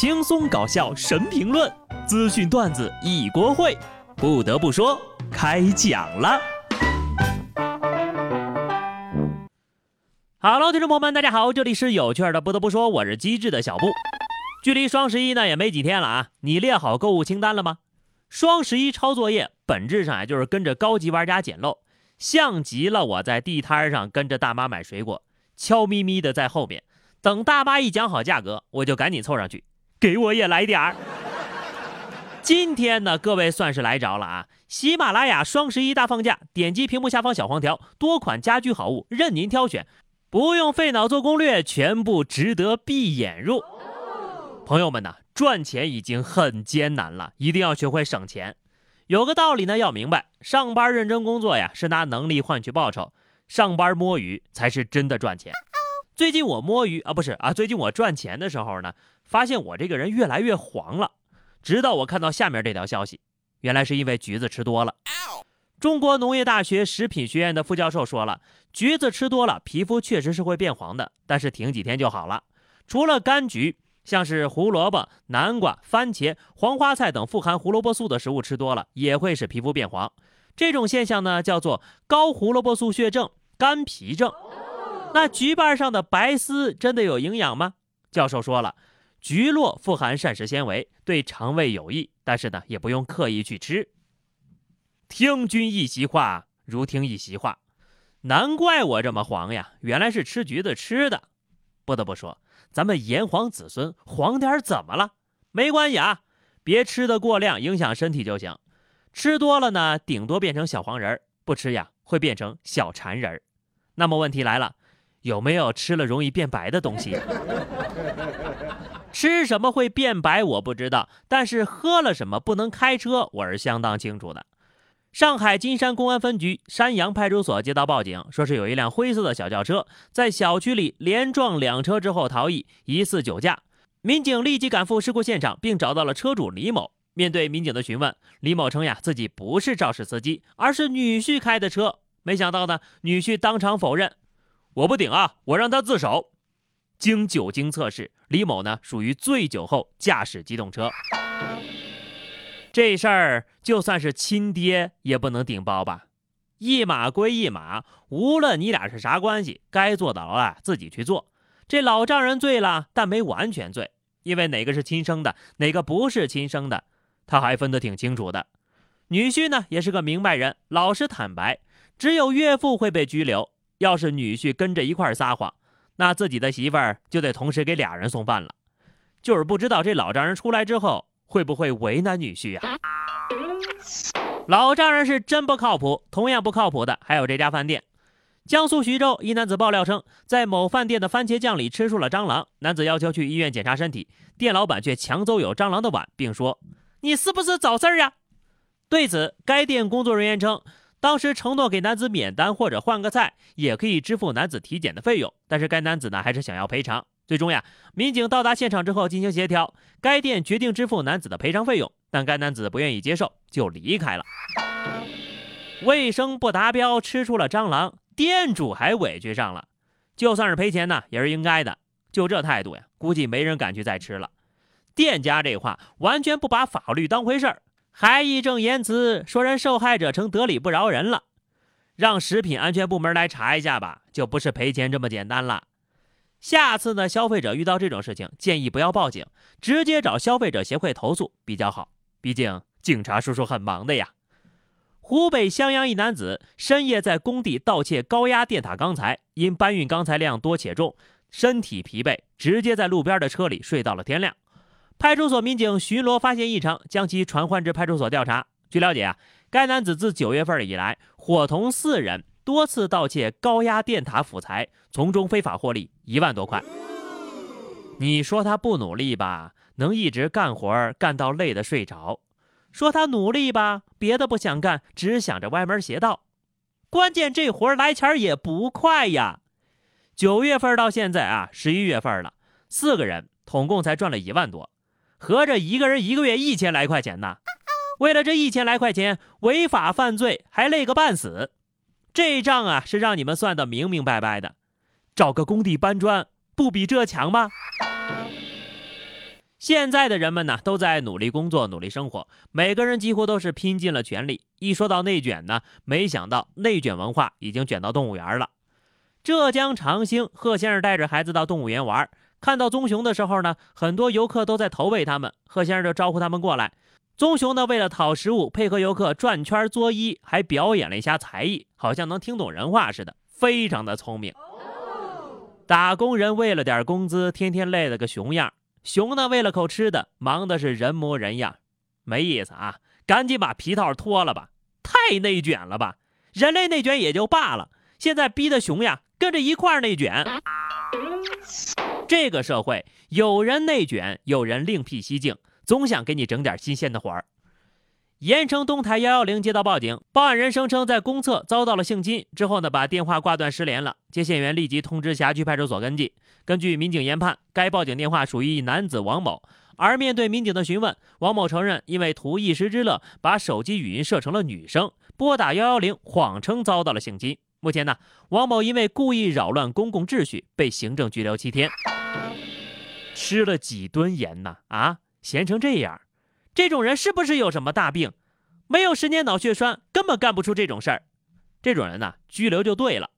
轻松搞笑神评论，资讯段子一锅烩。不得不说，开讲了。Hello，听众朋友们，大家好，这里是有趣的。不得不说，我是机智的小布。距离双十一呢也没几天了啊，你列好购物清单了吗？双十一抄作业，本质上啊就是跟着高级玩家捡漏，像极了我在地摊上跟着大妈买水果，悄咪咪的在后面等大妈一讲好价格，我就赶紧凑上去，给我也来点儿。今天呢，各位算是来着了啊！喜马拉雅双十一大放假，点击屏幕下方小黄条，多款家居好物任您挑选，不用费脑做攻略，全部值得闭眼入。朋友们呢？赚钱已经很艰难了，一定要学会省钱。有个道理呢，要明白：上班认真工作呀，是拿能力换取报酬；上班摸鱼才是真的赚钱。最近我摸鱼啊，不是啊，最近我赚钱的时候呢，发现我这个人越来越黄了。直到我看到下面这条消息，原来是因为橘子吃多了。中国农业大学食品学院的副教授说了，橘子吃多了，皮肤确实是会变黄的，但是停几天就好了。除了柑橘。像是胡萝卜、南瓜、番茄、黄花菜等富含胡萝卜素的食物吃多了，也会使皮肤变黄。这种现象呢，叫做高胡萝卜素血症、干皮症。那橘瓣上的白丝真的有营养吗？教授说了，橘络富含膳食纤维，对肠胃有益，但是呢，也不用刻意去吃。听君一席话，如听一席话。难怪我这么黄呀，原来是吃橘子吃的。不得不说。咱们炎黄子孙黄点怎么了？没关系啊，别吃的过量，影响身体就行。吃多了呢，顶多变成小黄人儿；不吃呀，会变成小馋人儿。那么问题来了，有没有吃了容易变白的东西？吃什么会变白我不知道，但是喝了什么不能开车，我是相当清楚的。上海金山公安分局山阳派出所接到报警，说是有一辆灰色的小轿车在小区里连撞两车之后逃逸，疑似酒驾。民警立即赶赴事故现场，并找到了车主李某。面对民警的询问，李某称呀自己不是肇事司机，而是女婿开的车。没想到呢，女婿当场否认：“我不顶啊，我让他自首。”经酒精测试，李某呢属于醉酒后驾驶机动车。这事儿就算是亲爹也不能顶包吧？一码归一码，无论你俩是啥关系，该坐牢啊自己去坐。这老丈人醉了，但没完全醉，因为哪个是亲生的，哪个不是亲生的，他还分得挺清楚的。女婿呢也是个明白人，老实坦白，只有岳父会被拘留。要是女婿跟着一块撒谎，那自己的媳妇儿就得同时给俩人送饭了。就是不知道这老丈人出来之后。会不会为难女婿呀？老丈人是真不靠谱。同样不靠谱的还有这家饭店。江苏徐州一男子爆料称，在某饭店的番茄酱里吃出了蟑螂。男子要求去医院检查身体，店老板却抢走有蟑螂的碗，并说：“你是不是找事儿呀？”对此，该店工作人员称，当时承诺给男子免单或者换个菜，也可以支付男子体检的费用，但是该男子呢还是想要赔偿。最终呀，民警到达现场之后进行协调，该店决定支付男子的赔偿费用，但该男子不愿意接受，就离开了。卫生不达标，吃出了蟑螂，店主还委屈上了。就算是赔钱呢，也是应该的。就这态度呀，估计没人敢去再吃了。店家这话完全不把法律当回事儿，还义正言辞说人受害者成得理不饶人了。让食品安全部门来查一下吧，就不是赔钱这么简单了。下次呢，消费者遇到这种事情，建议不要报警，直接找消费者协会投诉比较好。毕竟警察叔叔很忙的呀。湖北襄阳一男子深夜在工地盗窃高压电塔钢材，因搬运钢材量多且重，身体疲惫，直接在路边的车里睡到了天亮。派出所民警巡逻发现异常，将其传唤至派出所调查。据了解啊，该男子自九月份以来，伙同四人。多次盗窃高压电塔辅材，从中非法获利一万多块。你说他不努力吧，能一直干活干到累的睡着；说他努力吧，别的不想干，只想着歪门邪道。关键这活来钱也不快呀。九月份到现在啊，十一月份了，四个人统共才赚了一万多，合着一个人一个月一千来块钱呢。为了这一千来块钱，违法犯罪还累个半死。这账啊是让你们算得明明白白的，找个工地搬砖不比这强吗？现在的人们呢，都在努力工作、努力生活，每个人几乎都是拼尽了全力。一说到内卷呢，没想到内卷文化已经卷到动物园了。浙江长兴，贺先生带着孩子到动物园玩，看到棕熊的时候呢，很多游客都在投喂他们，贺先生就招呼他们过来。棕熊呢，为了讨食物，配合游客转圈作揖，还表演了一下才艺，好像能听懂人话似的，非常的聪明。打工人为了点工资，天天累了个熊样。熊呢，为了口吃的，忙的是人模人样，没意思啊！赶紧把皮套脱了吧，太内卷了吧！人类内卷也就罢了，现在逼的熊呀跟着一块儿内卷。这个社会，有人内卷，有人另辟蹊径，总想给你整点新鲜的活儿。盐城东台幺幺零接到报警，报案人声称在公厕遭到了性侵，之后呢把电话挂断失联了。接线员立即通知辖区派出所跟进。根据民警研判，该报警电话属于一男子王某。而面对民警的询问，王某承认因为图一时之乐，把手机语音设成了女生，拨打幺幺零，谎称遭到了性侵。目前呢，王某因为故意扰乱公共秩序，被行政拘留七天。吃了几吨盐呐？啊，咸成这样！这种人是不是有什么大病？没有十年脑血栓，根本干不出这种事儿。这种人呢，拘留就对了。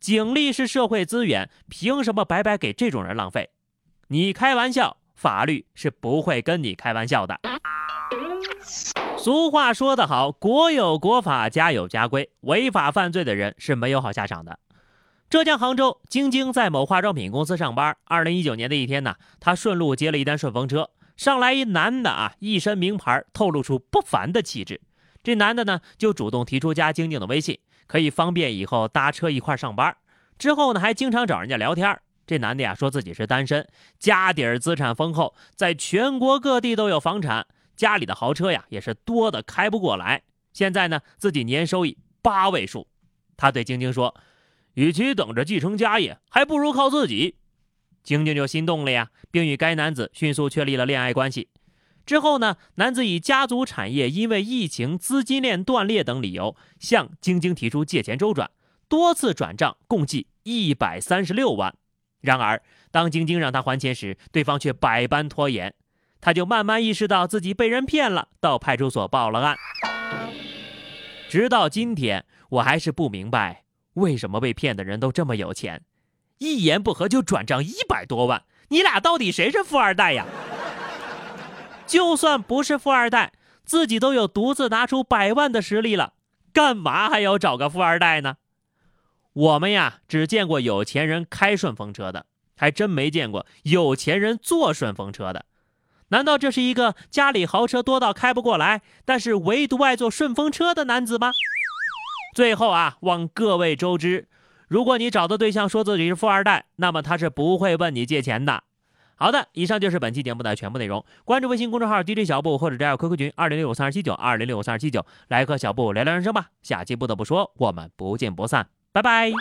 警力是社会资源，凭什么白白给这种人浪费？你开玩笑，法律是不会跟你开玩笑的。俗话说得好，国有国法，家有家规，违法犯罪的人是没有好下场的。浙江杭州，晶晶在某化妆品公司上班。二零一九年的一天呢，她顺路接了一单顺风车。上来一男的啊，一身名牌，透露出不凡的气质。这男的呢，就主动提出加晶晶的微信，可以方便以后搭车一块上班。之后呢，还经常找人家聊天。这男的呀，说自己是单身，家底儿资产丰厚，在全国各地都有房产，家里的豪车呀也是多的开不过来。现在呢，自己年收益八位数。他对晶晶说：“与其等着继承家业，还不如靠自己。”晶晶就心动了呀，并与该男子迅速确立了恋爱关系。之后呢，男子以家族产业因为疫情资金链断裂等理由，向晶晶提出借钱周转，多次转账共计一百三十六万。然而，当晶晶让他还钱时，对方却百般拖延，他就慢慢意识到自己被人骗了，到派出所报了案。直到今天，我还是不明白为什么被骗的人都这么有钱。一言不合就转账一百多万，你俩到底谁是富二代呀？就算不是富二代，自己都有独自拿出百万的实力了，干嘛还要找个富二代呢？我们呀，只见过有钱人开顺风车的，还真没见过有钱人坐顺风车的。难道这是一个家里豪车多到开不过来，但是唯独爱坐顺风车的男子吗？最后啊，望各位周知。如果你找的对象说自己是富二代，那么他是不会问你借钱的。好的，以上就是本期节目的全部内容。关注微信公众号 DJ 小布或者加入 QQ 群二零六五三二七九二零六五三二七九，来和小布聊聊人生吧。下期不得不说，我们不见不散，拜拜。